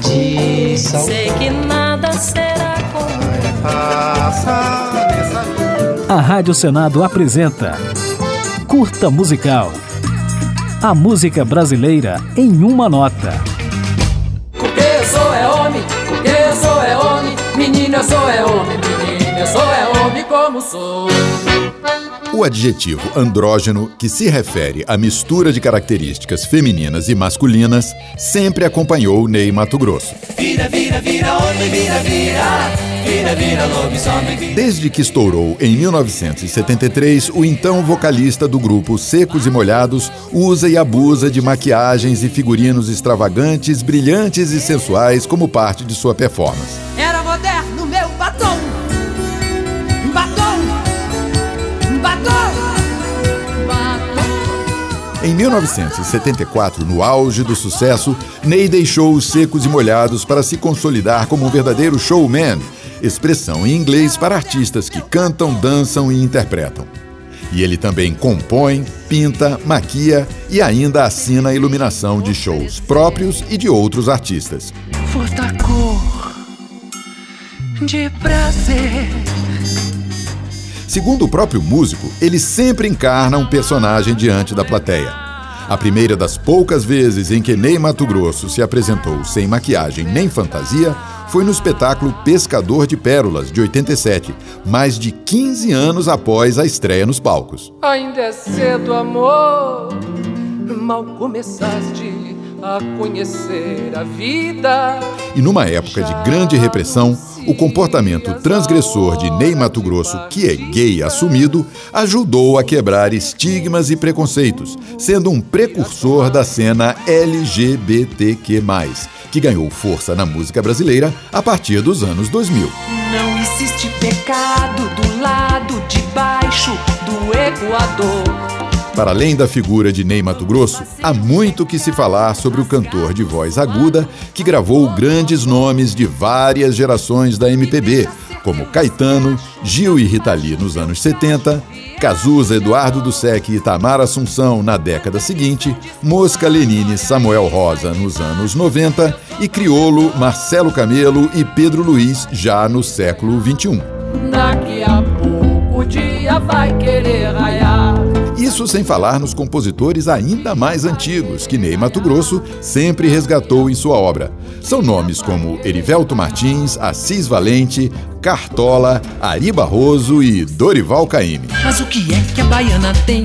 tradição. Sei que nada será como A Rádio Senado apresenta Curta Musical. A música brasileira em uma nota. Porque eu sou é homem, porque eu sou é homem, menino eu sou é homem, menino eu sou é como sou. O adjetivo andrógeno, que se refere à mistura de características femininas e masculinas, sempre acompanhou Ney Mato Grosso. Vira, vira, vira, homem, vira, vira. Desde que estourou em 1973, o então vocalista do grupo Secos e Molhados usa e abusa de maquiagens e figurinos extravagantes, brilhantes e sensuais como parte de sua performance. Em 1974, no auge do sucesso, Ney deixou os Secos e Molhados para se consolidar como um verdadeiro showman, expressão em inglês para artistas que cantam, dançam e interpretam. E ele também compõe, pinta, maquia e ainda assina a iluminação de shows próprios e de outros artistas. For da cor de prazer. Segundo o próprio músico, ele sempre encarna um personagem diante da plateia. A primeira das poucas vezes em que Ney Mato Grosso se apresentou sem maquiagem nem fantasia foi no espetáculo Pescador de Pérolas, de 87, mais de 15 anos após a estreia nos palcos. Ainda é cedo, amor, mal começaste a conhecer a vida. E numa época de grande repressão, o comportamento transgressor de Ney Mato Grosso, que é gay assumido, ajudou a quebrar estigmas e preconceitos, sendo um precursor da cena LGBTQ+, que ganhou força na música brasileira a partir dos anos 2000. Não existe pecado do lado de baixo do Equador. Para além da figura de Ney Mato Grosso, há muito que se falar sobre o cantor de voz aguda que gravou grandes nomes de várias gerações da MPB, como Caetano, Gil e Rita Lee nos anos 70, Cazuza, Eduardo Dussek e Itamar Assunção na década seguinte, Mosca Lenine, Samuel Rosa nos anos 90 e Criolo, Marcelo Camelo e Pedro Luiz já no século 21. Daqui a pouco o dia vai querer raiar. Isso sem falar nos compositores ainda mais antigos que Ney Mato Grosso sempre resgatou em sua obra. São nomes como Erivelto Martins, Assis Valente, Cartola, Ari Barroso e Dorival Caymmi. Mas o que é que a baiana tem?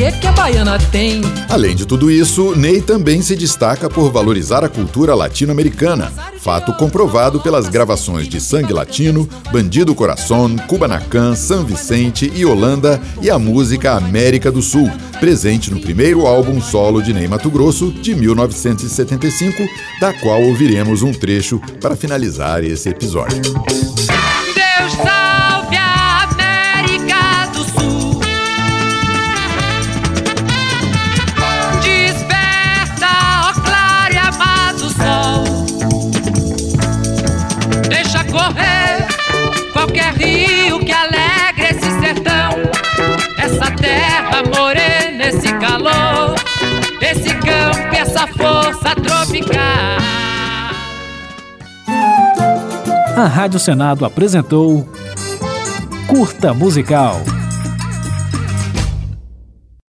Que que a baiana tem? Além de tudo isso, Ney também se destaca por valorizar a cultura latino-americana, fato comprovado pelas gravações de Sangue Latino, Bandido Coração, Kubanacan, San Vicente e Holanda e a música América do Sul, presente no primeiro álbum solo de Ney Mato Grosso, de 1975, da qual ouviremos um trecho para finalizar esse episódio. Deus salve correr qualquer rio que alegre esse sertão. Essa terra morena, esse calor. Esse campo, essa força tropical. A Rádio Senado apresentou Curta Musical.